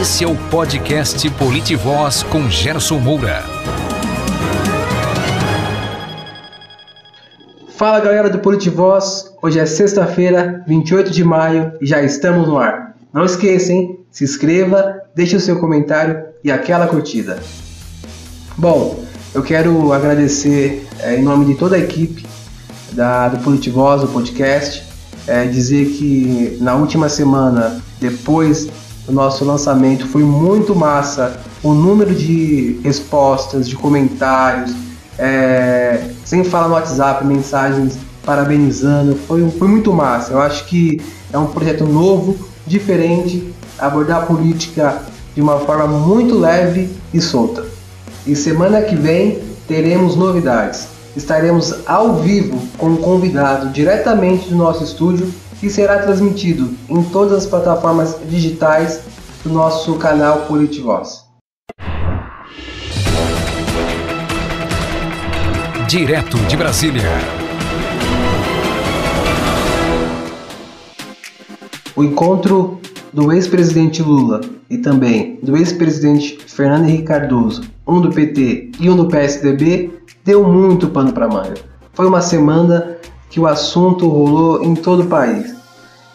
Esse é o podcast Politivoz com Gerson Moura. Fala galera do Politivoz, hoje é sexta-feira, 28 de maio e já estamos no ar. Não esqueça, hein? Se inscreva, deixe o seu comentário e aquela curtida. Bom, eu quero agradecer é, em nome de toda a equipe da, do Politivoz, do podcast, é, dizer que na última semana, depois do nosso lançamento, foi muito massa o número de respostas, de comentários, é, sem falar no WhatsApp, mensagens parabenizando, foi, foi muito massa. Eu acho que é um projeto novo, diferente, abordar a política de uma forma muito leve e solta. E semana que vem teremos novidades. Estaremos ao vivo com um convidado diretamente do nosso estúdio e será transmitido em todas as plataformas digitais do nosso canal Politivoz. Direto de Brasília. O encontro do ex-presidente Lula e também do ex-presidente Fernando Henrique Cardoso, um do PT e um do PSDB, deu muito pano para manga. Foi uma semana que o assunto rolou em todo o país.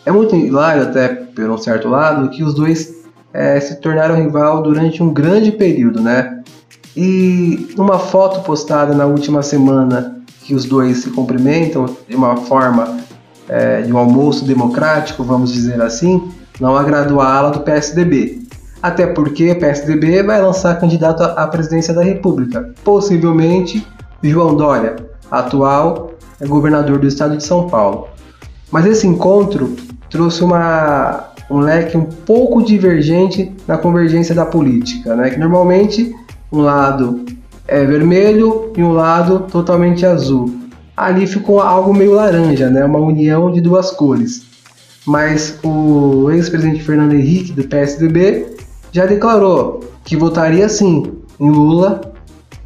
É muito hilário, até por um certo lado, que os dois é, se tornaram rival durante um grande período, né? E numa foto postada na última semana que os dois se cumprimentam de uma forma é, de um almoço democrático, vamos dizer assim, não agradou a ala do PSDB. Até porque o PSDB vai lançar candidato à presidência da República, possivelmente João Dória, atual governador do estado de São Paulo. Mas esse encontro trouxe uma, um leque um pouco divergente na convergência da política, né? que normalmente um lado é vermelho e um lado totalmente azul. Ali ficou algo meio laranja, né? uma união de duas cores mas o ex-presidente Fernando Henrique, do PSDB, já declarou que votaria sim em Lula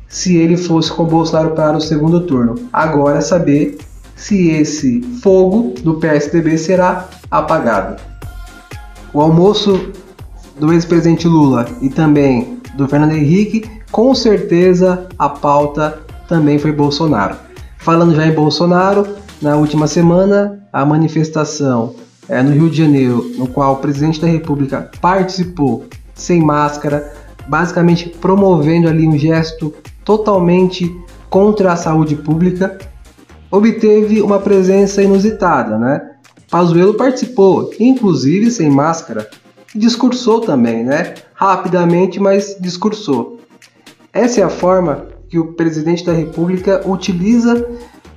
se ele fosse com Bolsonaro para o segundo turno. Agora é saber se esse fogo do PSDB será apagado. O almoço do ex-presidente Lula e também do Fernando Henrique, com certeza a pauta também foi Bolsonaro. Falando já em Bolsonaro, na última semana, a manifestação é, no Rio de Janeiro, no qual o presidente da República participou sem máscara, basicamente promovendo ali um gesto totalmente contra a saúde pública, obteve uma presença inusitada, né? Pazuello participou, inclusive sem máscara, e discursou também, né? Rapidamente, mas discursou. Essa é a forma que o presidente da República utiliza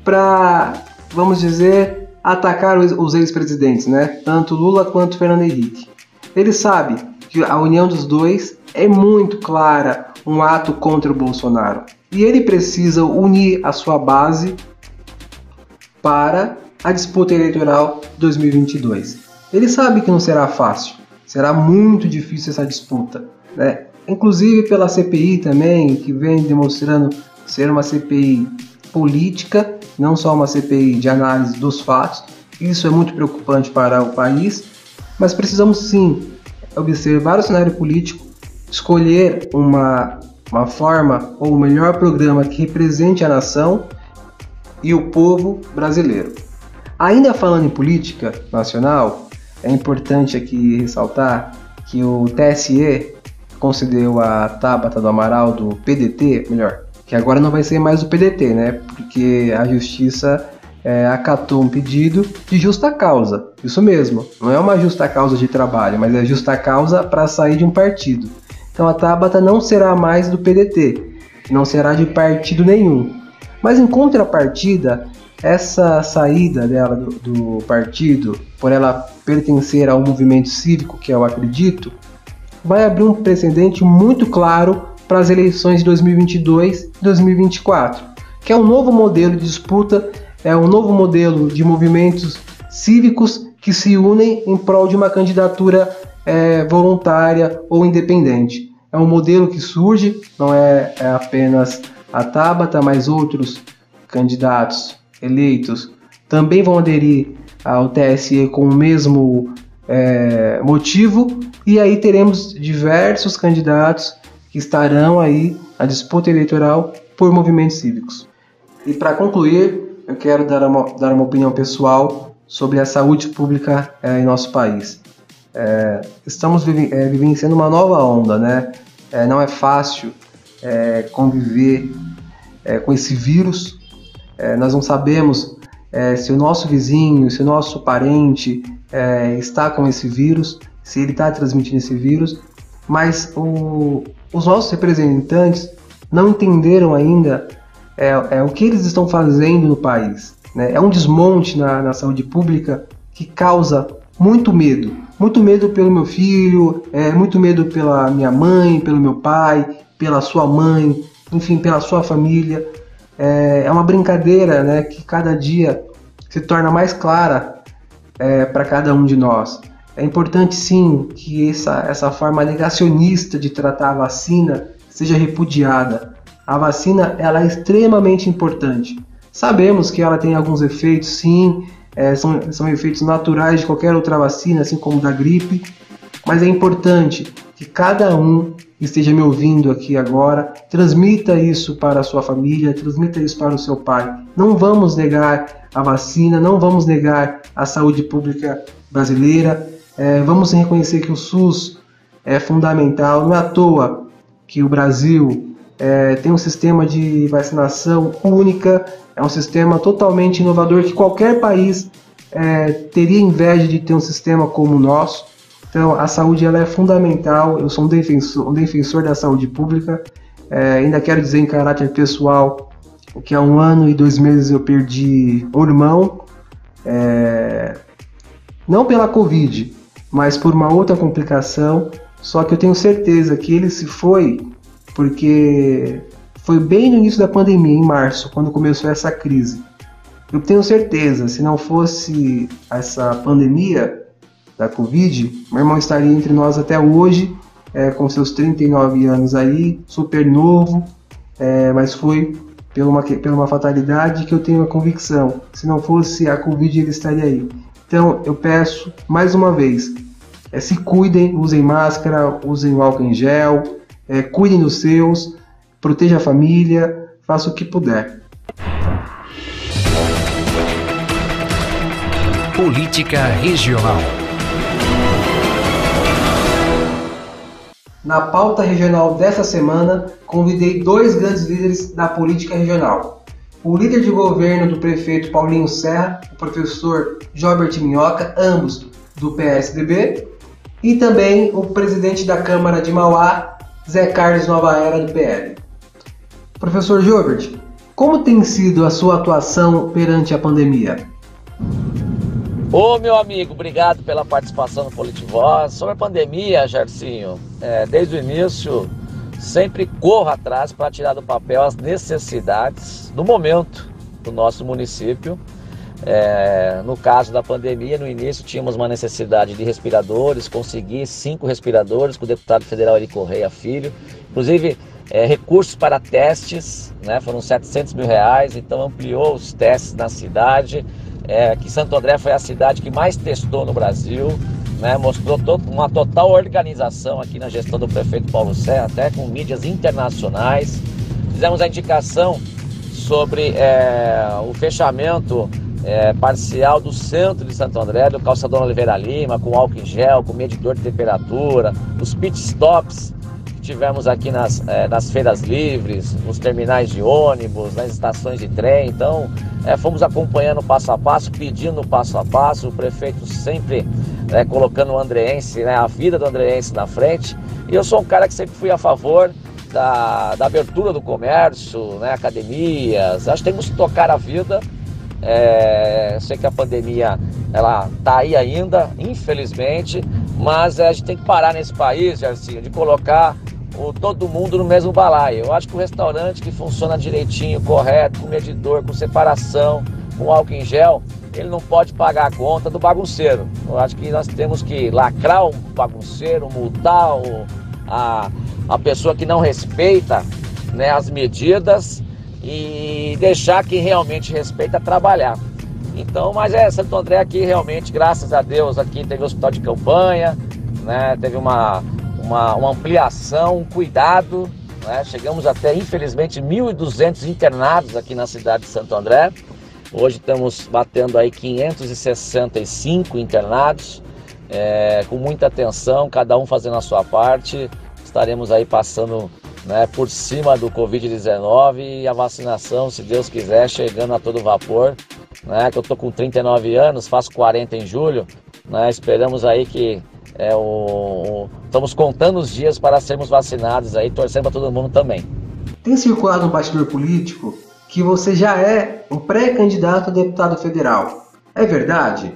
para, vamos dizer, atacar os ex-presidentes, né? Tanto Lula quanto Fernando Henrique. Ele sabe que a união dos dois é muito clara, um ato contra o Bolsonaro. E ele precisa unir a sua base para a disputa eleitoral 2022. Ele sabe que não será fácil, será muito difícil essa disputa, né? Inclusive pela CPI também, que vem demonstrando ser uma CPI política, não só uma CPI de análise dos fatos. Isso é muito preocupante para o país, mas precisamos sim observar o cenário político, escolher uma, uma forma ou o melhor programa que represente a nação e o povo brasileiro. Ainda falando em política nacional, é importante aqui ressaltar que o TSE concedeu a Tabata do Amaral do PDT, melhor, que agora não vai ser mais o PDT, né? Porque a justiça é, acatou um pedido de justa causa. Isso mesmo, não é uma justa causa de trabalho, mas é justa causa para sair de um partido. Então a Tabata não será mais do PDT, não será de partido nenhum. Mas em contrapartida, essa saída dela do, do partido, por ela pertencer ao movimento cívico, que eu acredito, vai abrir um precedente muito claro para as eleições de 2022 e 2024, que é um novo modelo de disputa, é um novo modelo de movimentos cívicos que se unem em prol de uma candidatura é, voluntária ou independente. É um modelo que surge, não é, é apenas a Tabata, mas outros candidatos eleitos também vão aderir ao TSE com o mesmo é, motivo, e aí teremos diversos candidatos que estarão aí à disputa eleitoral por movimentos cívicos. E para concluir, eu quero dar uma, dar uma opinião pessoal sobre a saúde pública é, em nosso país. É, estamos vivi é, vivenciando uma nova onda, né? É, não é fácil é, conviver é, com esse vírus. nós não sabemos se o nosso vizinho, se o nosso parente está com esse vírus, se ele está transmitindo esse vírus, mas o, os nossos representantes não entenderam ainda é, é, o que eles estão fazendo no país. Né? É um desmonte na, na, saúde pública que causa muito medo. Muito medo pelo meu filho, é, muito medo pela minha mãe, pelo meu pai, pela sua mãe, enfim, pela sua família. É, é uma brincadeira né, que cada dia se torna mais clara é, para cada um de nós. É importante sim que essa, essa forma negacionista de tratar a vacina seja repudiada. A vacina ela é extremamente importante. Sabemos que ela tem alguns efeitos, sim, é, são, são efeitos naturais de qualquer outra vacina, assim como da gripe, mas é importante que cada um esteja me ouvindo aqui agora, transmita isso para a sua família, transmita isso para o seu pai. Não vamos negar a vacina, não vamos negar a saúde pública brasileira. É, vamos reconhecer que o SUS é fundamental. Não é à toa que o Brasil é, tem um sistema de vacinação única, é um sistema totalmente inovador que qualquer país é, teria inveja de ter um sistema como o nosso. Então, a saúde ela é fundamental. Eu sou um defensor, um defensor da saúde pública. É, ainda quero dizer em caráter pessoal que há um ano e dois meses eu perdi um irmão, é, não pela Covid, mas por uma outra complicação. Só que eu tenho certeza que ele se foi porque foi bem no início da pandemia, em março, quando começou essa crise. Eu tenho certeza, se não fosse essa pandemia da Covid, meu irmão estaria entre nós até hoje, é, com seus 39 anos aí, super novo, é, mas foi pela uma, uma fatalidade que eu tenho a convicção. Se não fosse a Covid, ele estaria aí. Então eu peço mais uma vez, é, se cuidem, usem máscara, usem álcool em gel, é, cuidem dos seus, proteja a família, faça o que puder. Política Regional. Na pauta regional dessa semana, convidei dois grandes líderes da política regional o líder de governo do prefeito Paulinho Serra, o professor Jobert Minhoca, ambos do PSDB, e também o presidente da Câmara de Mauá, Zé Carlos Nova Era, do PL. Professor Jobert, como tem sido a sua atuação perante a pandemia? Ô meu amigo, obrigado pela participação no Politivoz. Sobre a pandemia, Gercinho, é, desde o início sempre corra atrás para tirar do papel as necessidades do momento do nosso município. É, no caso da pandemia, no início tínhamos uma necessidade de respiradores, consegui cinco respiradores com o deputado federal Eli Correia Filho, inclusive é, recursos para testes, né, foram 700 mil reais, então ampliou os testes na cidade, é, que Santo André foi a cidade que mais testou no Brasil, né, mostrou uma total organização aqui na gestão do prefeito Paulo Serra, até com mídias internacionais. Fizemos a indicação sobre é, o fechamento é, parcial do centro de Santo André, do calçadão Oliveira Lima, com álcool em gel, com medidor de temperatura, os pit stops que tivemos aqui nas, é, nas feiras livres, nos terminais de ônibus, nas estações de trem. Então, é, fomos acompanhando passo a passo, pedindo passo a passo, o prefeito sempre né, colocando o andreense, né, a vida do andreense na frente. E eu sou um cara que sempre fui a favor da, da abertura do comércio, né, academias. Acho que temos que tocar a vida. É, sei que a pandemia ela tá aí ainda, infelizmente, mas a gente tem que parar nesse país, Jarcinho, de colocar o, todo mundo no mesmo balaio. Eu acho que o restaurante que funciona direitinho, correto, com medidor, com separação, com álcool em gel, ele não pode pagar a conta do bagunceiro. Eu acho que nós temos que lacrar o bagunceiro, multar o, a, a pessoa que não respeita né, as medidas e deixar quem realmente respeita trabalhar. Então, mas é, Santo André aqui realmente, graças a Deus, aqui teve hospital de campanha, né? Teve uma, uma, uma ampliação, um cuidado, né? Chegamos até, infelizmente, 1.200 internados aqui na cidade de Santo André. Hoje estamos batendo aí 565 internados, é, com muita atenção, cada um fazendo a sua parte. Estaremos aí passando né, por cima do Covid-19 e a vacinação, se Deus quiser, chegando a todo vapor. Né, que eu tô com 39 anos, faço 40 em julho. Né, esperamos aí que é, o, o, estamos contando os dias para sermos vacinados aí, torcendo para todo mundo também. Tem circulado um bastidor político que você já é um pré-candidato a deputado federal. É verdade?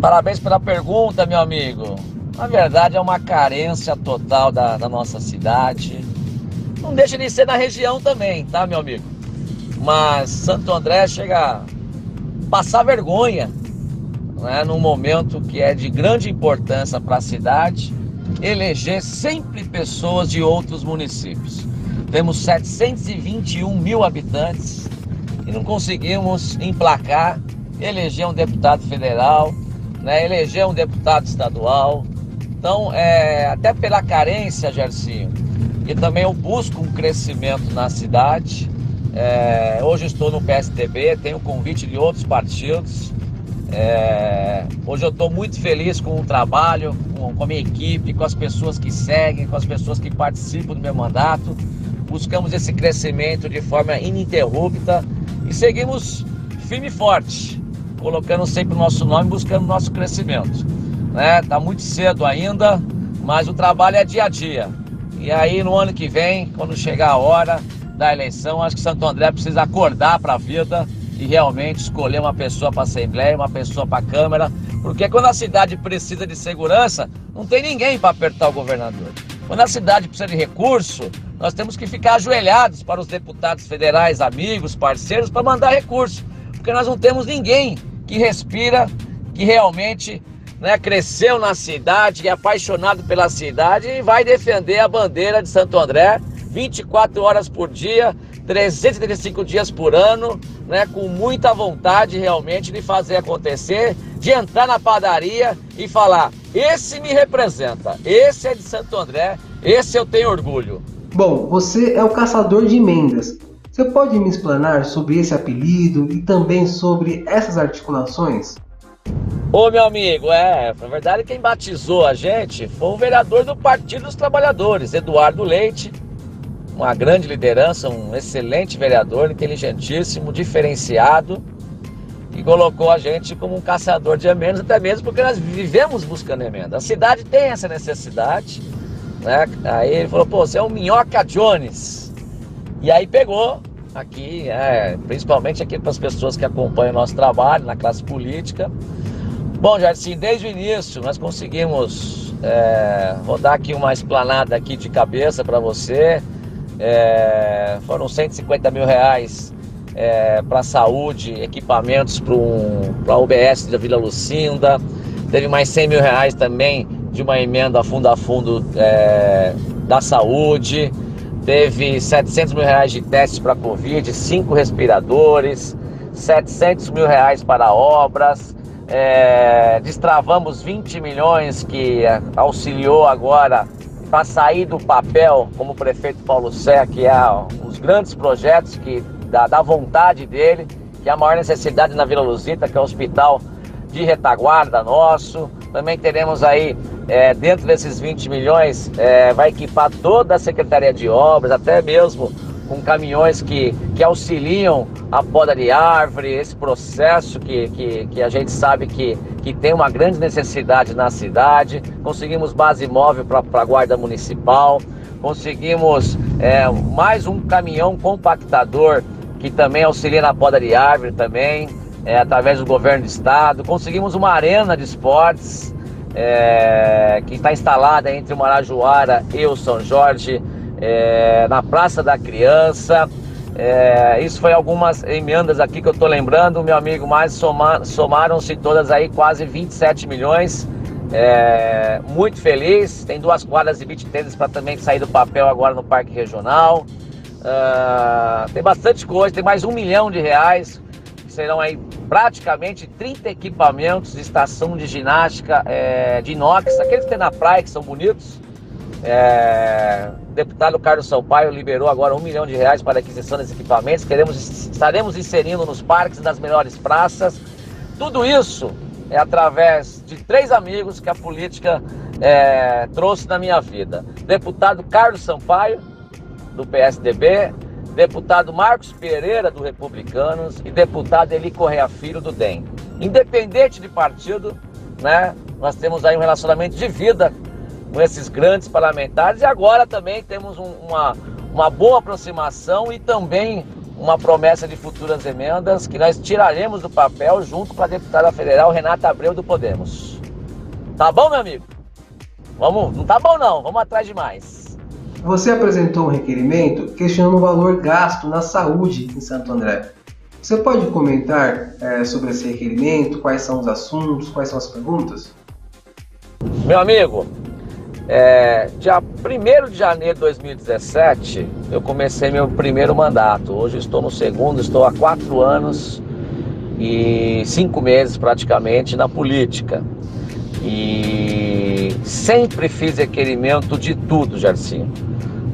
Parabéns pela pergunta, meu amigo. Na verdade, é uma carência total da, da nossa cidade não deixa de ser na região também, tá, meu amigo? Mas Santo André chega a passar vergonha, né, num momento que é de grande importância para a cidade, eleger sempre pessoas de outros municípios. Temos 721 mil habitantes e não conseguimos emplacar, eleger um deputado federal, né, eleger um deputado estadual. Então, é, até pela carência, Gercinho, e também eu busco um crescimento na cidade. É, hoje estou no PSDB, tenho convite de outros partidos. É, hoje eu estou muito feliz com o trabalho, com, com, a minha equipe, com as pessoas que seguem, com as pessoas que participam do meu mandato. Buscamos esse crescimento de forma ininterrupta e seguimos firme e forte, colocando sempre o nosso nome, buscando nosso crescimento. Né? Tá muito cedo ainda, mas o trabalho é dia a dia. E aí no ano que vem, quando chegar a hora da eleição, acho que Santo André precisa acordar para a vida e realmente escolher uma pessoa para a Assembleia, uma pessoa para a Câmara, porque quando a cidade precisa de segurança, não tem ninguém para apertar o governador. Quando a cidade precisa de recurso, nós temos que ficar ajoelhados para os deputados federais, amigos, parceiros, para mandar recurso, porque nós não temos ninguém que respira, que realmente né, cresceu na cidade, é apaixonado pela cidade e vai defender a bandeira de Santo André 24 horas por dia, 335 dias por ano, né, com muita vontade realmente de fazer acontecer, de entrar na padaria e falar: esse me representa, esse é de Santo André, esse eu tenho orgulho. Bom, você é o caçador de emendas. Você pode me explanar sobre esse apelido e também sobre essas articulações? Ô meu amigo, é, na verdade quem batizou a gente foi o vereador do Partido dos Trabalhadores, Eduardo Leite, uma grande liderança, um excelente vereador, inteligentíssimo, diferenciado, e colocou a gente como um caçador de emendas, até mesmo porque nós vivemos buscando emenda. A cidade tem essa necessidade, né? Aí ele falou, pô, você é um minhoca Jones. E aí pegou aqui, é, principalmente aqui para as pessoas que acompanham o nosso trabalho na classe política, Bom, Jardim, desde o início nós conseguimos, é, vou dar aqui uma esplanada aqui de cabeça para você, é, foram 150 mil reais é, para saúde, equipamentos para um, a UBS da Vila Lucinda, teve mais 100 mil reais também de uma emenda fundo a fundo é, da saúde, teve 700 mil reais de testes para Covid, cinco respiradores, 700 mil reais para obras, é, destravamos 20 milhões que auxiliou agora para sair do papel como o prefeito Paulo Sé, que é dos grandes projetos que da, da vontade dele, que é a maior necessidade na Vila Luzita, que é o hospital de retaguarda nosso. Também teremos aí, é, dentro desses 20 milhões, é, vai equipar toda a Secretaria de Obras, até mesmo com caminhões que, que auxiliam a poda de árvore, esse processo que, que, que a gente sabe que, que tem uma grande necessidade na cidade. Conseguimos base móvel para a Guarda Municipal, conseguimos é, mais um caminhão compactador que também auxilia na poda de árvore também, é, através do governo do estado. Conseguimos uma arena de esportes é, que está instalada entre o Marajoara e o São Jorge é, na Praça da Criança. É, isso foi algumas emendas aqui que eu estou lembrando, meu amigo, mas soma, somaram-se todas aí quase 27 milhões. É, muito feliz. Tem duas quadras de beach tênis para também sair do papel agora no Parque Regional. Uh, tem bastante coisa, tem mais um milhão de reais serão aí praticamente 30 equipamentos de estação de ginástica é, de inox, aqueles que tem na praia que são bonitos. É, o deputado Carlos Sampaio liberou agora um milhão de reais para aquisição desses equipamentos. Queremos, estaremos inserindo nos parques das melhores praças. Tudo isso é através de três amigos que a política é, trouxe na minha vida: deputado Carlos Sampaio, do PSDB, deputado Marcos Pereira, do Republicanos, e deputado Eli Correia Filho, do DEM. Independente de partido, né, nós temos aí um relacionamento de vida com esses grandes parlamentares e agora também temos um, uma, uma boa aproximação e também uma promessa de futuras emendas que nós tiraremos do papel junto com a deputada federal Renata Abreu do Podemos. Tá bom, meu amigo? Vamos, não tá bom não, vamos atrás de mais. Você apresentou um requerimento questionando o valor gasto na saúde em Santo André. Você pode comentar é, sobre esse requerimento, quais são os assuntos, quais são as perguntas? Meu amigo, é, dia 1 de janeiro de 2017, eu comecei meu primeiro mandato. Hoje estou no segundo, estou há quatro anos e cinco meses praticamente na política. E sempre fiz requerimento de tudo, Jarcinho.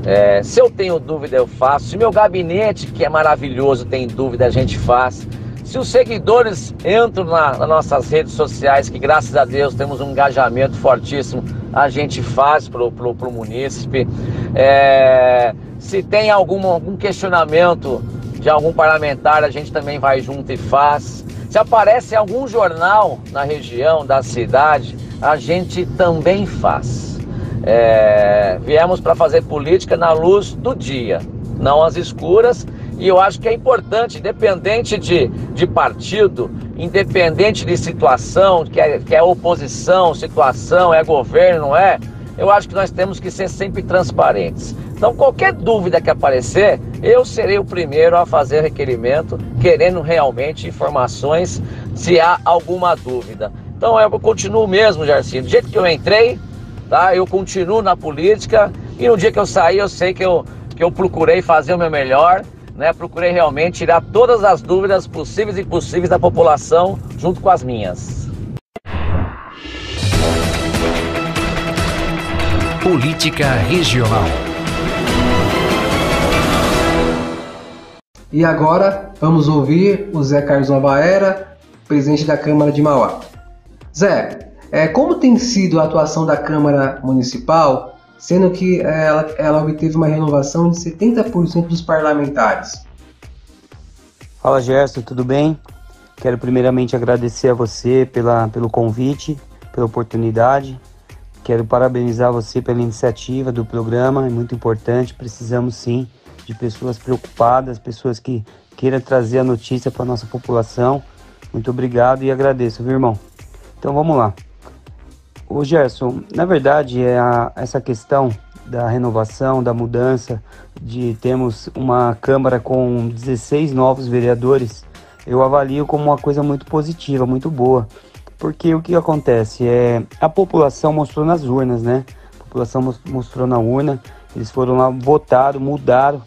É, se eu tenho dúvida, eu faço. Se meu gabinete, que é maravilhoso, tem dúvida, a gente faz. Se os seguidores entram na, nas nossas redes sociais, que graças a Deus temos um engajamento fortíssimo, a gente faz para o munícipe. É, se tem algum, algum questionamento de algum parlamentar, a gente também vai junto e faz. Se aparece algum jornal na região, da cidade, a gente também faz. É, viemos para fazer política na luz do dia, não às escuras, e eu acho que é importante, independente de, de partido, independente de situação, que é, que é oposição, situação, é governo, não é? Eu acho que nós temos que ser sempre transparentes. Então, qualquer dúvida que aparecer, eu serei o primeiro a fazer requerimento, querendo realmente informações se há alguma dúvida. Então, eu continuo mesmo, Jarcinho. Do jeito que eu entrei, tá? Eu continuo na política e no dia que eu sair, eu sei que eu, que eu procurei fazer o meu melhor, né? Procurei realmente tirar todas as dúvidas possíveis e impossíveis da população junto com as minhas. Política Regional. E agora vamos ouvir o Zé Carlos Novaera, presidente da Câmara de Mauá. Zé, é, como tem sido a atuação da Câmara Municipal, sendo que é, ela, ela obteve uma renovação de 70% dos parlamentares? Fala Gerson, tudo bem? Quero primeiramente agradecer a você pela, pelo convite, pela oportunidade. Quero parabenizar você pela iniciativa do programa, é muito importante. Precisamos sim de pessoas preocupadas, pessoas que queiram trazer a notícia para a nossa população. Muito obrigado e agradeço, viu, irmão? Então vamos lá. O Gerson, na verdade, é a, essa questão da renovação, da mudança, de termos uma Câmara com 16 novos vereadores, eu avalio como uma coisa muito positiva, muito boa. Porque o que acontece? É, a população mostrou nas urnas, né? A população mostrou na urna, eles foram lá, votaram, mudaram,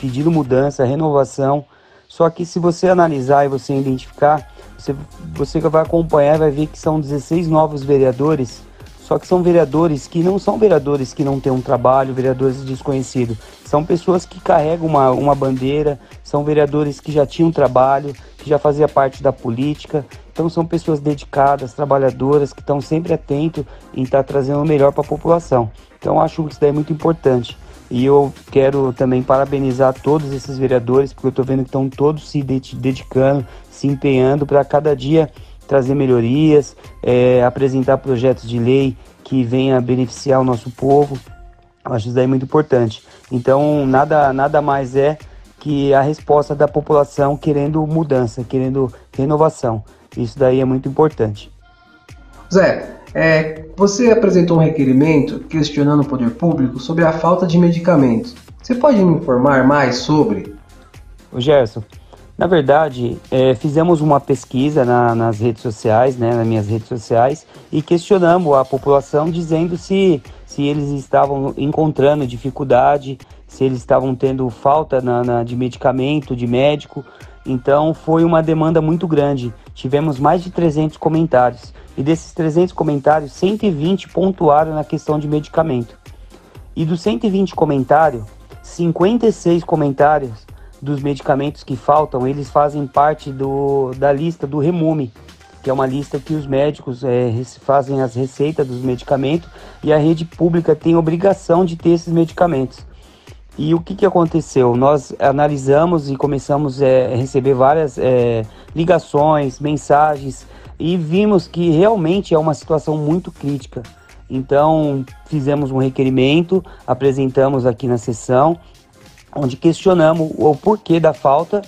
pediram mudança, renovação. Só que se você analisar e você identificar, você, você vai acompanhar vai ver que são 16 novos vereadores, só que são vereadores que não são vereadores que não têm um trabalho, vereadores desconhecidos. São pessoas que carregam uma, uma bandeira, são vereadores que já tinham trabalho, que já fazia parte da política. Então são pessoas dedicadas, trabalhadoras, que estão sempre atentos em estar tá trazendo o melhor para a população. Então acho que isso daí é muito importante. E eu quero também parabenizar todos esses vereadores, porque eu estou vendo que estão todos se dedicando, se empenhando para cada dia trazer melhorias, é, apresentar projetos de lei que venha beneficiar o nosso povo. Eu acho isso daí muito importante. Então, nada, nada mais é que a resposta da população querendo mudança, querendo renovação. Isso daí é muito importante. Zé, é, você apresentou um requerimento questionando o poder público sobre a falta de medicamentos. Você pode me informar mais sobre? O Gerson, na verdade, é, fizemos uma pesquisa na, nas redes sociais, né, nas minhas redes sociais, e questionamos a população dizendo se, se eles estavam encontrando dificuldade, se eles estavam tendo falta na, na, de medicamento, de médico. Então foi uma demanda muito grande. Tivemos mais de 300 comentários. E desses 300 comentários, 120 pontuaram na questão de medicamento. E dos 120 comentários, 56 comentários dos medicamentos que faltam, eles fazem parte do, da lista do Remume, que é uma lista que os médicos é, fazem as receitas dos medicamentos e a rede pública tem obrigação de ter esses medicamentos. E o que, que aconteceu? Nós analisamos e começamos é, a receber várias é, ligações, mensagens e vimos que realmente é uma situação muito crítica. Então fizemos um requerimento, apresentamos aqui na sessão, onde questionamos o porquê da falta,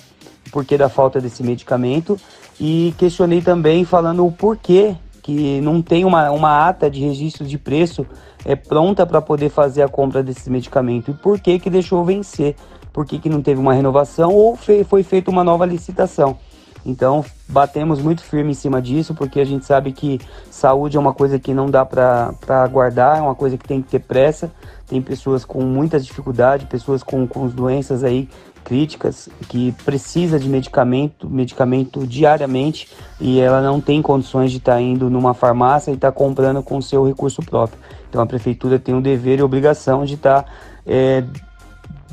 o porquê da falta desse medicamento e questionei também falando o porquê que não tem uma, uma ata de registro de preço é pronta para poder fazer a compra desse medicamento e por que que deixou vencer, por que, que não teve uma renovação ou fe foi feita uma nova licitação. Então batemos muito firme em cima disso, porque a gente sabe que saúde é uma coisa que não dá para aguardar, é uma coisa que tem que ter pressa. Tem pessoas com muitas dificuldades, pessoas com, com doenças aí críticas que precisa de medicamento, medicamento diariamente e ela não tem condições de estar tá indo numa farmácia e estar tá comprando com seu recurso próprio. Então a prefeitura tem o dever e obrigação de estar tá, é,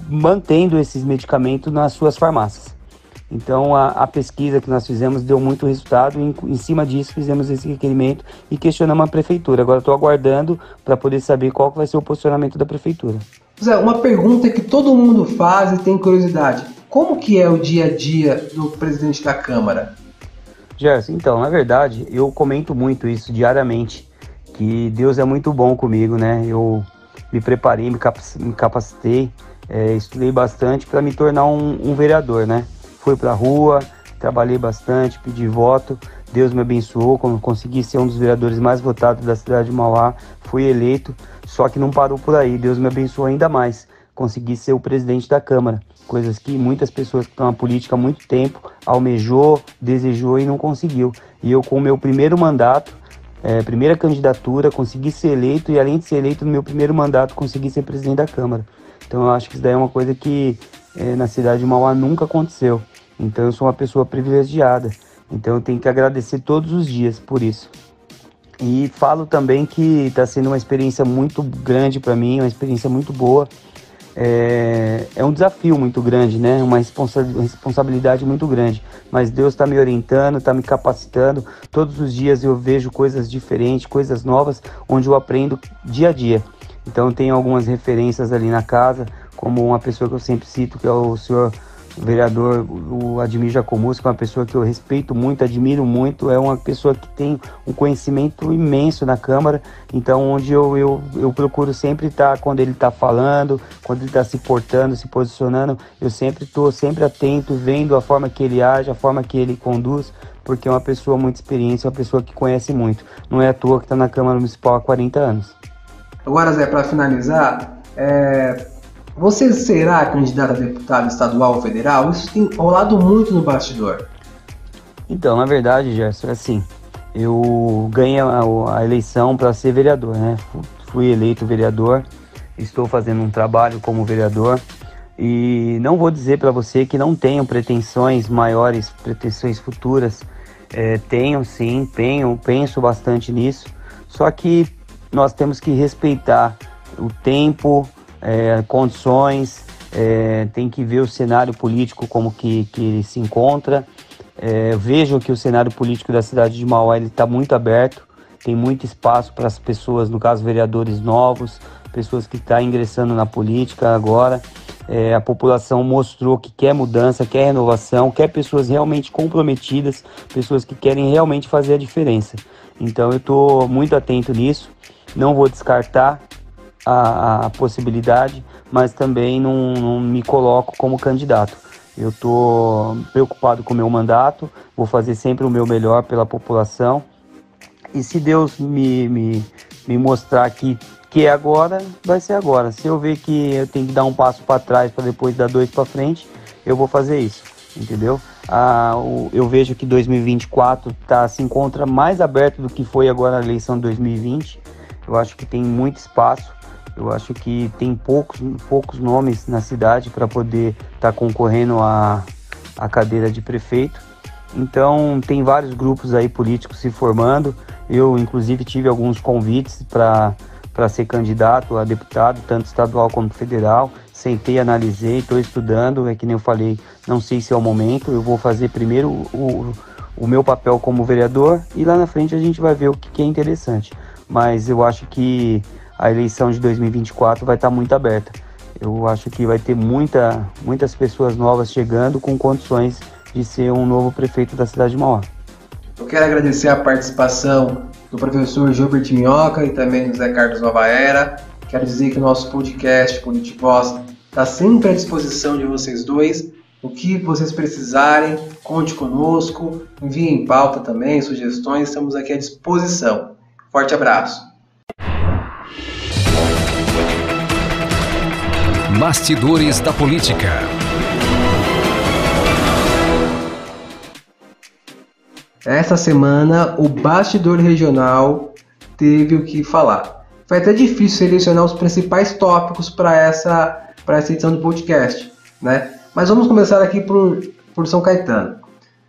mantendo esses medicamentos nas suas farmácias. Então a, a, pesquisa que nós fizemos deu muito resultado. Em, em cima disso fizemos esse requerimento e questionamos a prefeitura. Agora estou aguardando para poder saber qual vai ser o posicionamento da prefeitura. Zé, uma pergunta que todo mundo faz e tem curiosidade: como que é o dia a dia do presidente da Câmara? Gerson, então, na verdade, eu comento muito isso diariamente, que Deus é muito bom comigo, né? Eu me preparei, me, capacitei, é, estudei bastante para me tornar um, um vereador, né? Fui para a rua, trabalhei bastante, pedi voto, Deus me abençoou, consegui ser um dos vereadores mais votados da cidade de Mauá, fui eleito, só que não parou por aí, Deus me abençoou ainda mais, consegui ser o presidente da Câmara, coisas que muitas pessoas que estão na política há muito tempo almejou, desejou e não conseguiu. E eu, com o meu primeiro mandato, é, primeira candidatura, consegui ser eleito e além de ser eleito no meu primeiro mandato, consegui ser presidente da Câmara. Então eu acho que isso daí é uma coisa que é, na cidade de Mauá nunca aconteceu. Então eu sou uma pessoa privilegiada. Então eu tenho que agradecer todos os dias por isso. E falo também que está sendo uma experiência muito grande para mim, uma experiência muito boa. É, é, um desafio muito grande, né? Uma responsa responsabilidade muito grande. Mas Deus está me orientando, está me capacitando. Todos os dias eu vejo coisas diferentes, coisas novas, onde eu aprendo dia a dia. Então tem algumas referências ali na casa, como uma pessoa que eu sempre cito, que é o senhor vereador, o Admir Jacomus, que é uma pessoa que eu respeito muito, admiro muito, é uma pessoa que tem um conhecimento imenso na Câmara, então onde eu, eu, eu procuro sempre estar, quando ele está falando, quando ele está se portando, se posicionando, eu sempre estou sempre atento, vendo a forma que ele age, a forma que ele conduz, porque é uma pessoa muito experiente, uma pessoa que conhece muito. Não é à toa que está na Câmara Municipal há 40 anos. Agora, Zé, para finalizar, é, você será candidato a deputado estadual ou federal? Isso tem rolado muito no bastidor. Então, na verdade, Gerson, é assim. Eu ganhei a, a eleição para ser vereador, né? Fui eleito vereador, estou fazendo um trabalho como vereador e não vou dizer para você que não tenho pretensões maiores, pretensões futuras. É, tenho sim, penso bastante nisso. Só que nós temos que respeitar o tempo, é, condições, é, tem que ver o cenário político como que, que ele se encontra. É, vejo que o cenário político da cidade de Mauá está muito aberto, tem muito espaço para as pessoas, no caso vereadores novos, pessoas que estão tá ingressando na política agora. É, a população mostrou que quer mudança, quer renovação, quer pessoas realmente comprometidas, pessoas que querem realmente fazer a diferença. Então eu estou muito atento nisso, não vou descartar, a, a possibilidade, mas também não, não me coloco como candidato. Eu estou preocupado com o meu mandato, vou fazer sempre o meu melhor pela população. E se Deus me, me, me mostrar que, que é agora, vai ser agora. Se eu ver que eu tenho que dar um passo para trás para depois dar dois para frente, eu vou fazer isso, entendeu? Ah, eu vejo que 2024 tá, se encontra mais aberto do que foi agora a eleição de 2020. Eu acho que tem muito espaço. Eu acho que tem poucos, poucos nomes na cidade para poder estar tá concorrendo a, a cadeira de prefeito. Então tem vários grupos aí políticos se formando. Eu inclusive tive alguns convites para para ser candidato a deputado, tanto estadual como federal. Sentei, analisei, estou estudando. É que nem eu falei, não sei se é o momento. Eu vou fazer primeiro o, o meu papel como vereador e lá na frente a gente vai ver o que, que é interessante. Mas eu acho que a eleição de 2024 vai estar tá muito aberta. Eu acho que vai ter muita, muitas pessoas novas chegando com condições de ser um novo prefeito da cidade de Mauá. Eu quero agradecer a participação do professor Gilbert Minhoca e também do Zé Carlos Nova Era. Quero dizer que o nosso podcast Politivoz está sempre à disposição de vocês dois. O que vocês precisarem, conte conosco, enviem pauta também, sugestões, estamos aqui à disposição. Forte abraço. Bastidores da Política. Essa semana, o bastidor regional teve o que falar. Foi até difícil selecionar os principais tópicos para essa, essa edição do podcast, né? Mas vamos começar aqui por, por São Caetano.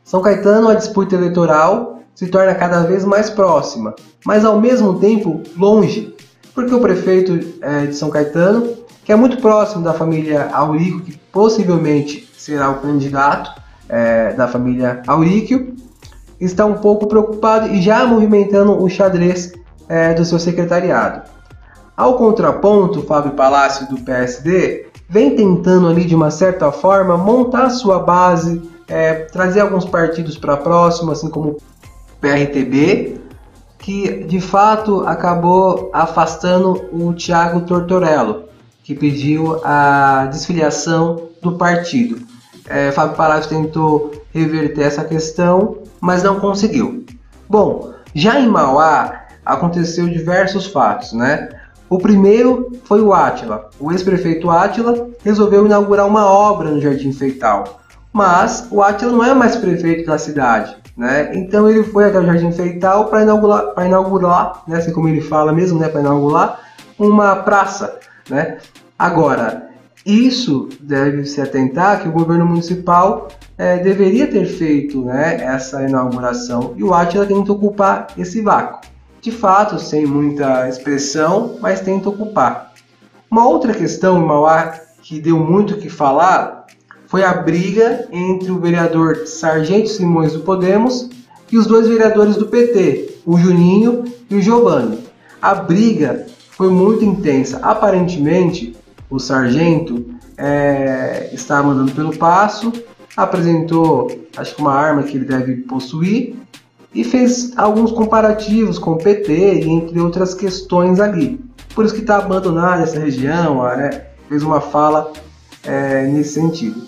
São Caetano, a disputa eleitoral se torna cada vez mais próxima, mas ao mesmo tempo longe, porque o prefeito é, de São Caetano, que é muito próximo da família Aurico, que possivelmente será o candidato é, da família Auríquio, está um pouco preocupado e já movimentando o xadrez é, do seu secretariado. Ao contraponto, Fábio Palácio do PSD vem tentando ali de uma certa forma montar sua base, é, trazer alguns partidos para próximo, assim como o PRTB, que de fato acabou afastando o Thiago Tortorello, que pediu a desfiliação do partido. É, Fábio Palácio tentou reverter essa questão, mas não conseguiu. Bom, já em Mauá aconteceu diversos fatos, né? O primeiro foi o Átila. O ex-prefeito Átila resolveu inaugurar uma obra no Jardim Feital. Mas o Átila não é mais prefeito da cidade, né? Então ele foi até o Jardim Feital para inaugurar, para inaugurar, né? assim como ele fala mesmo, né? para inaugurar uma praça, né? Agora, isso deve se atentar que o governo municipal é, deveria ter feito né, essa inauguração e o Atila tenta ocupar esse vácuo. De fato, sem muita expressão, mas tenta ocupar. Uma outra questão em Mauá que deu muito o que falar foi a briga entre o vereador Sargento Simões do Podemos e os dois vereadores do PT, o Juninho e o Giovanni. A briga foi muito intensa. Aparentemente, o sargento é, está mandando pelo passo, apresentou, acho que uma arma que ele deve possuir e fez alguns comparativos com o PT e entre outras questões ali. Por isso que está abandonada essa região, né? fez uma fala é, nesse sentido.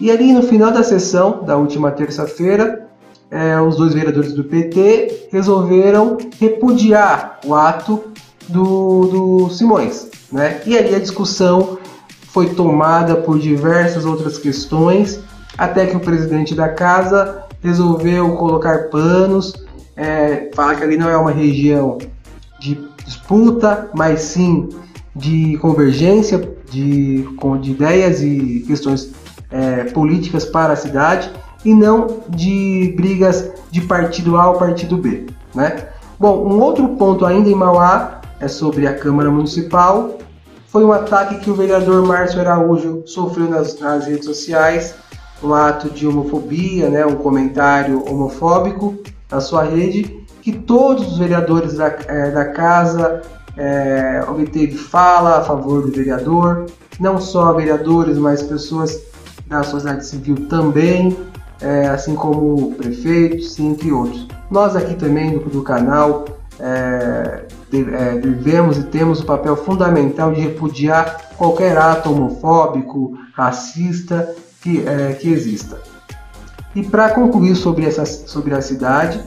E ali no final da sessão da última terça-feira, é, os dois vereadores do PT resolveram repudiar o ato do, do Simões. Né? E ali a discussão foi tomada por diversas outras questões, até que o presidente da casa resolveu colocar panos, é, falar que ali não é uma região de disputa, mas sim de convergência de, de ideias e questões é, políticas para a cidade e não de brigas de partido A ou partido B. Né? Bom, um outro ponto ainda em Mauá é sobre a Câmara Municipal. Foi um ataque que o vereador Márcio Araújo sofreu nas, nas redes sociais, um ato de homofobia, né, um comentário homofóbico na sua rede, que todos os vereadores da, é, da casa é, obteve fala a favor do vereador, não só vereadores, mas pessoas da sociedade civil também, é, assim como prefeitos, entre outros. Nós aqui também do, do canal é, é, devemos e temos o papel fundamental de repudiar qualquer ato homofóbico, racista que, é, que exista. E para concluir sobre, essa, sobre a cidade,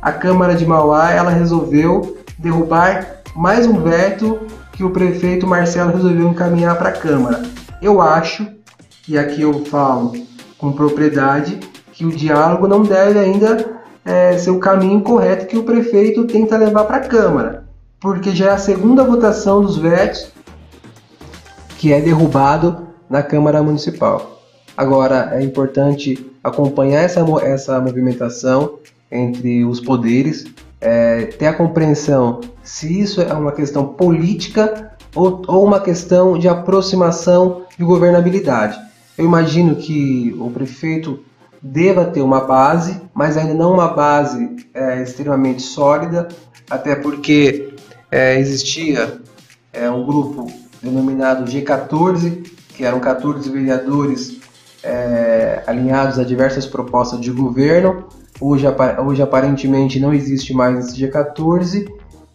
a Câmara de Mauá ela resolveu derrubar mais um veto que o prefeito Marcelo resolveu encaminhar para a Câmara. Eu acho, e aqui eu falo com propriedade, que o diálogo não deve ainda é, ser o caminho correto que o prefeito tenta levar para a Câmara, porque já é a segunda votação dos vetos que é derrubado na Câmara Municipal. Agora é importante acompanhar essa, essa movimentação entre os poderes, é, ter a compreensão se isso é uma questão política ou, ou uma questão de aproximação de governabilidade. Eu imagino que o prefeito deva ter uma base, mas ainda não uma base é, extremamente sólida, até porque é, existia é, um grupo denominado G14, que eram 14 vereadores é, alinhados a diversas propostas de governo. Hoje, hoje aparentemente não existe mais esse G14,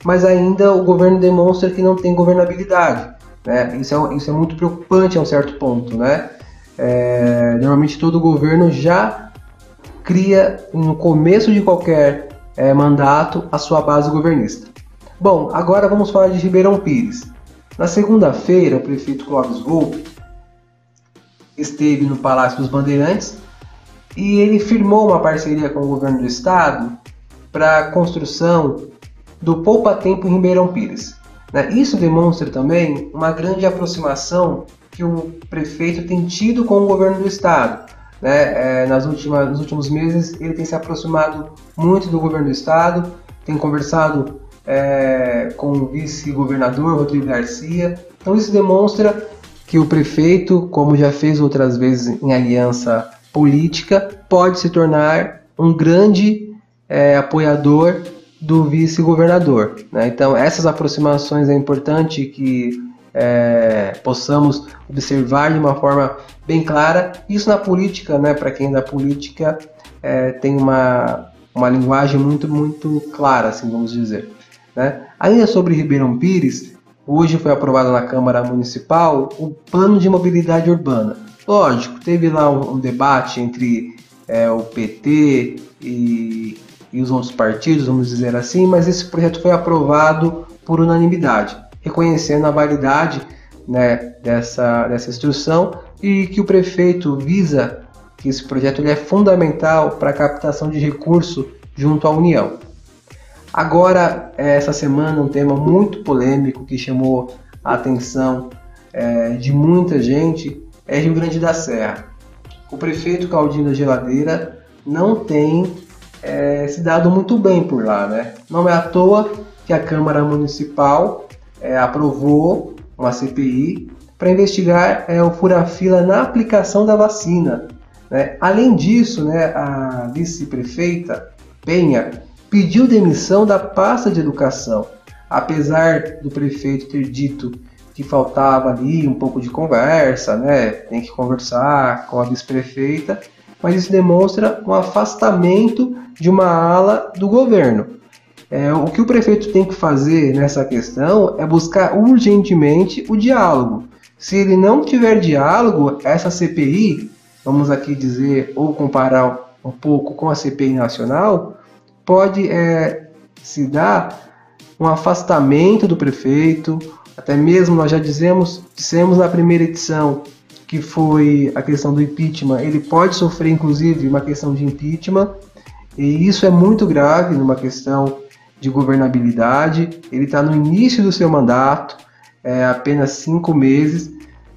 mas ainda o governo demonstra que não tem governabilidade. Né? Isso, é, isso é muito preocupante a um certo ponto. Né? É, normalmente todo governo já cria no começo de qualquer é, mandato a sua base governista. Bom, agora vamos falar de Ribeirão Pires. Na segunda-feira, o prefeito Clóvis Volpe esteve no Palácio dos Bandeirantes e ele firmou uma parceria com o governo do estado para a construção do Poupa Tempo em Ribeirão Pires. Né? Isso demonstra também uma grande aproximação que o prefeito tem tido com o governo do estado. Né? É, nas últimas, nos últimos meses ele tem se aproximado muito do governo do estado, tem conversado é, com o vice-governador Rodrigo Garcia. Então isso demonstra que o prefeito, como já fez outras vezes em aliança política, pode se tornar um grande é, apoiador do vice-governador. Né? Então, essas aproximações é importante que é, possamos observar de uma forma bem clara. Isso na política, né? para quem é da política, é, tem uma, uma linguagem muito, muito clara, assim vamos dizer. Né? Ainda sobre Ribeirão Pires, Hoje foi aprovado na Câmara Municipal o Plano de Mobilidade Urbana. Lógico, teve lá um, um debate entre é, o PT e, e os outros partidos, vamos dizer assim, mas esse projeto foi aprovado por unanimidade, reconhecendo a validade né, dessa, dessa instrução e que o prefeito visa que esse projeto ele é fundamental para a captação de recurso junto à União. Agora, essa semana, um tema muito polêmico que chamou a atenção é, de muita gente é Rio Grande da Serra. O prefeito Caldino Geladeira não tem é, se dado muito bem por lá, né? Não é à toa que a Câmara Municipal é, aprovou uma CPI para investigar é, o fura-fila na aplicação da vacina. Né? Além disso, né, a vice-prefeita Penha pediu demissão da pasta de educação, apesar do prefeito ter dito que faltava ali um pouco de conversa, né? Tem que conversar com a vice-prefeita, mas isso demonstra um afastamento de uma ala do governo. É, o que o prefeito tem que fazer nessa questão é buscar urgentemente o diálogo. Se ele não tiver diálogo, essa CPI, vamos aqui dizer ou comparar um pouco com a CPI nacional, pode é, se dar um afastamento do prefeito, até mesmo nós já dizemos, dissemos na primeira edição que foi a questão do impeachment, ele pode sofrer inclusive uma questão de impeachment, e isso é muito grave numa questão de governabilidade. Ele está no início do seu mandato, é, apenas cinco meses,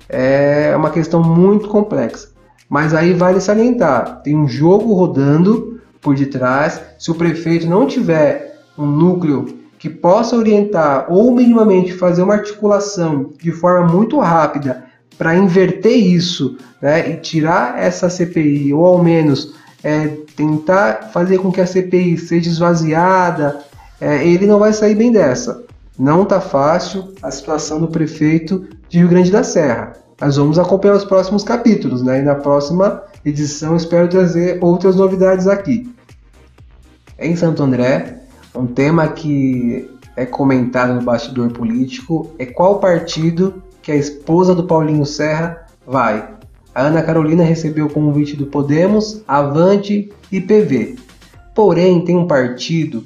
é uma questão muito complexa. Mas aí vale salientar: tem um jogo rodando por detrás. Se o prefeito não tiver um núcleo que possa orientar ou minimamente fazer uma articulação de forma muito rápida para inverter isso né, e tirar essa CPI, ou ao menos é, tentar fazer com que a CPI seja esvaziada, é, ele não vai sair bem dessa. Não está fácil a situação do prefeito de Rio Grande da Serra. Nós vamos acompanhar os próximos capítulos, né? E na próxima edição espero trazer outras novidades aqui. Em Santo André, um tema que é comentado no bastidor político é qual partido que a esposa do Paulinho Serra vai. A Ana Carolina recebeu o convite do Podemos, Avante e PV. Porém, tem um partido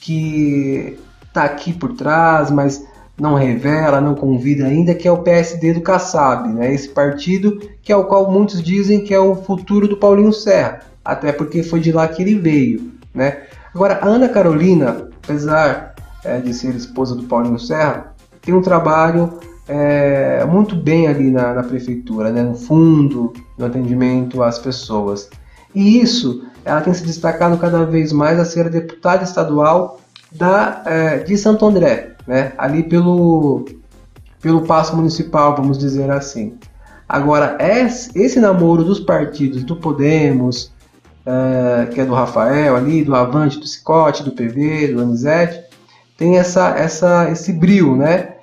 que está aqui por trás, mas não revela, não convida ainda, que é o PSD do Kassab, né? Esse partido que é o qual muitos dizem que é o futuro do Paulinho Serra, até porque foi de lá que ele veio, né? Agora, a Ana Carolina, apesar é, de ser esposa do Paulinho Serra, tem um trabalho é, muito bem ali na, na, prefeitura, né, no fundo, no atendimento às pessoas. E isso, ela tem se destacado cada vez mais a ser a deputada estadual da, é, de Santo André, né, ali pelo, pelo passo municipal, vamos dizer assim. Agora, esse namoro dos partidos, do Podemos, é, que é do Rafael ali, do Avante, do Cicote, do PV, do Anizete, tem essa, essa, esse brilho, né?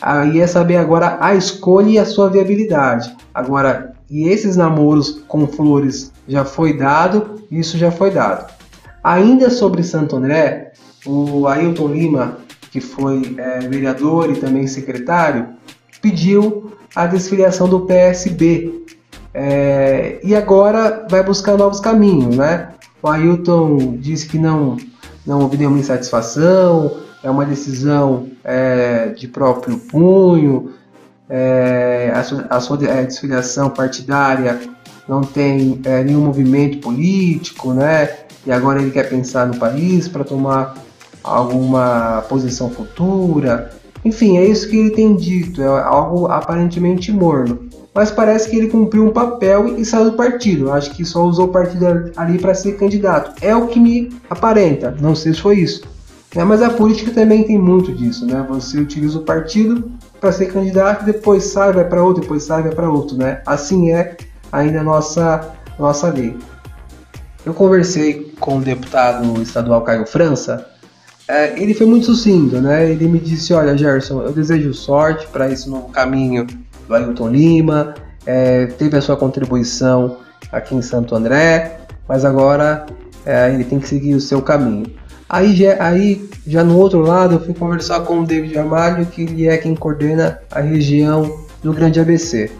Aí é saber agora a escolha e a sua viabilidade. Agora, e esses namoros com flores já foi dado, isso já foi dado. Ainda sobre Santo André, o Ailton Lima, que foi é, vereador e também secretário, pediu a desfiliação do PSB. É, e agora vai buscar novos caminhos, né? O Ailton disse que não, não houve nenhuma insatisfação, é uma decisão é, de próprio punho, é, a, sua, a sua é, desfiliação partidária não tem é, nenhum movimento político, né? E agora ele quer pensar no país para tomar alguma posição futura. Enfim, é isso que ele tem dito, é algo aparentemente morno. Mas parece que ele cumpriu um papel e saiu do partido. Acho que só usou o partido ali para ser candidato. É o que me aparenta. Não sei se foi isso. É, mas a política também tem muito disso, né? Você utiliza o partido para ser candidato, depois sai, vai para outro, depois sai, vai para outro, né? Assim é ainda a nossa, nossa lei. Eu conversei com o deputado estadual Caio França, é, ele foi muito sucinto, né? Ele me disse, olha Gerson, eu desejo sorte para esse novo caminho do Ailton Lima, é, teve a sua contribuição aqui em Santo André, mas agora é, ele tem que seguir o seu caminho. Aí já, aí, já no outro lado, eu fui conversar com o David Amalho, que ele é quem coordena a região do Grande ABC.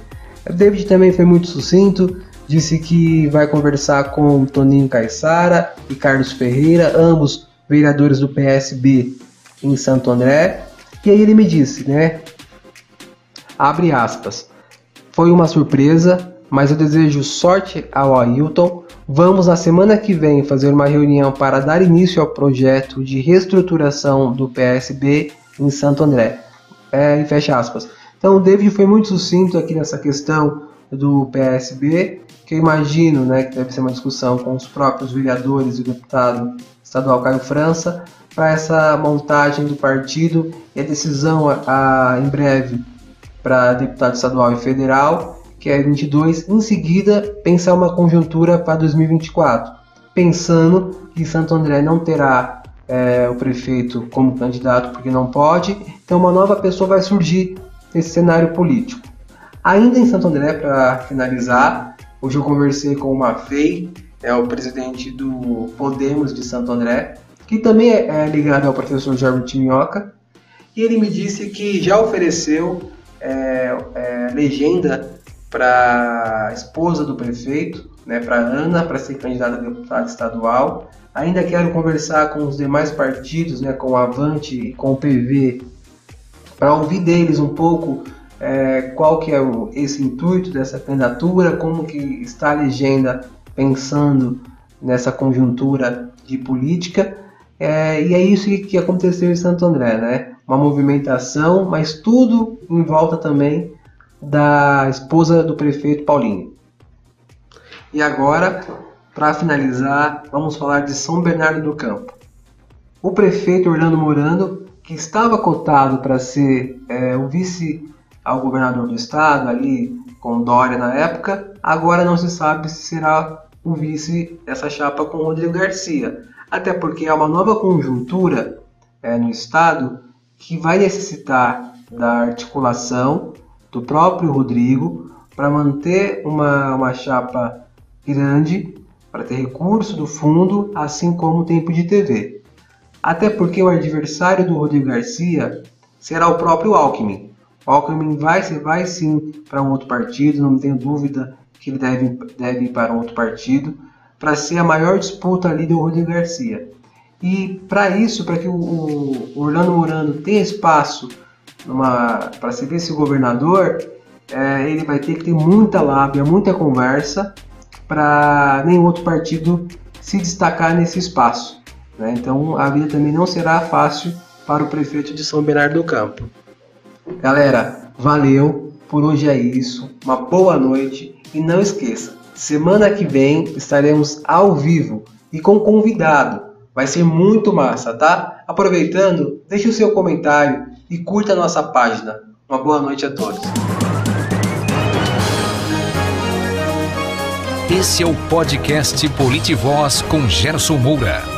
O David também foi muito sucinto, disse que vai conversar com Toninho Caissara e Carlos Ferreira, ambos vereadores do PSB em Santo André. E aí ele me disse, né? Abre aspas. Foi uma surpresa, mas eu desejo sorte ao Ailton Vamos na semana que vem fazer uma reunião para dar início ao projeto de reestruturação do PSB em Santo André. É, fecha aspas. Então o David foi muito sucinto aqui nessa questão do PSB, que eu imagino né, que deve ser uma discussão com os próprios vereadores e o deputado estadual Caio França para essa montagem do partido e a decisão a, a em breve para deputado estadual e federal que é 22, em seguida pensar uma conjuntura para 2024, pensando que Santo André não terá é, o prefeito como candidato porque não pode, então uma nova pessoa vai surgir nesse cenário político. Ainda em Santo André, para finalizar, hoje eu conversei com o Mafei, é o presidente do Podemos de Santo André, que também é, é ligado ao professor Jorge Minhoca, e ele me disse que já ofereceu é, é, legenda para a esposa do prefeito, né, para Ana, para ser candidata a deputada estadual. Ainda quero conversar com os demais partidos, né, com o Avante e com o PV, para ouvir deles um pouco é, qual que é o, esse intuito dessa candidatura, como que está a legenda pensando nessa conjuntura de política. É, e é isso que aconteceu em Santo André, né? Uma movimentação, mas tudo em volta também da esposa do prefeito Paulinho. E agora, para finalizar, vamos falar de São Bernardo do Campo. O prefeito Orlando Morando, que estava cotado para ser é, o vice ao governador do estado, ali com Dória na época, agora não se sabe se será o vice dessa chapa com Rodrigo Garcia. Até porque há uma nova conjuntura é, no estado que vai necessitar da articulação do próprio Rodrigo para manter uma, uma chapa grande, para ter recurso do fundo, assim como tempo de TV. Até porque o adversário do Rodrigo Garcia será o próprio Alckmin. O Alckmin vai, vai sim para um outro partido, não tenho dúvida que ele deve, deve ir para um outro partido, para ser a maior disputa ali do Rodrigo Garcia. E para isso, para que o, o Orlando Morano tenha espaço para ser vice-governador, é, ele vai ter que ter muita lábia, muita conversa para nenhum outro partido se destacar nesse espaço. Né? Então a vida também não será fácil para o prefeito de São Bernardo do Campo. Galera, valeu, por hoje é isso, uma boa noite e não esqueça, semana que vem estaremos ao vivo e com convidado. Vai ser muito massa, tá? Aproveitando, deixe o seu comentário e curta a nossa página. Uma boa noite a todos. Esse é o podcast Politivoz com Gerson Moura.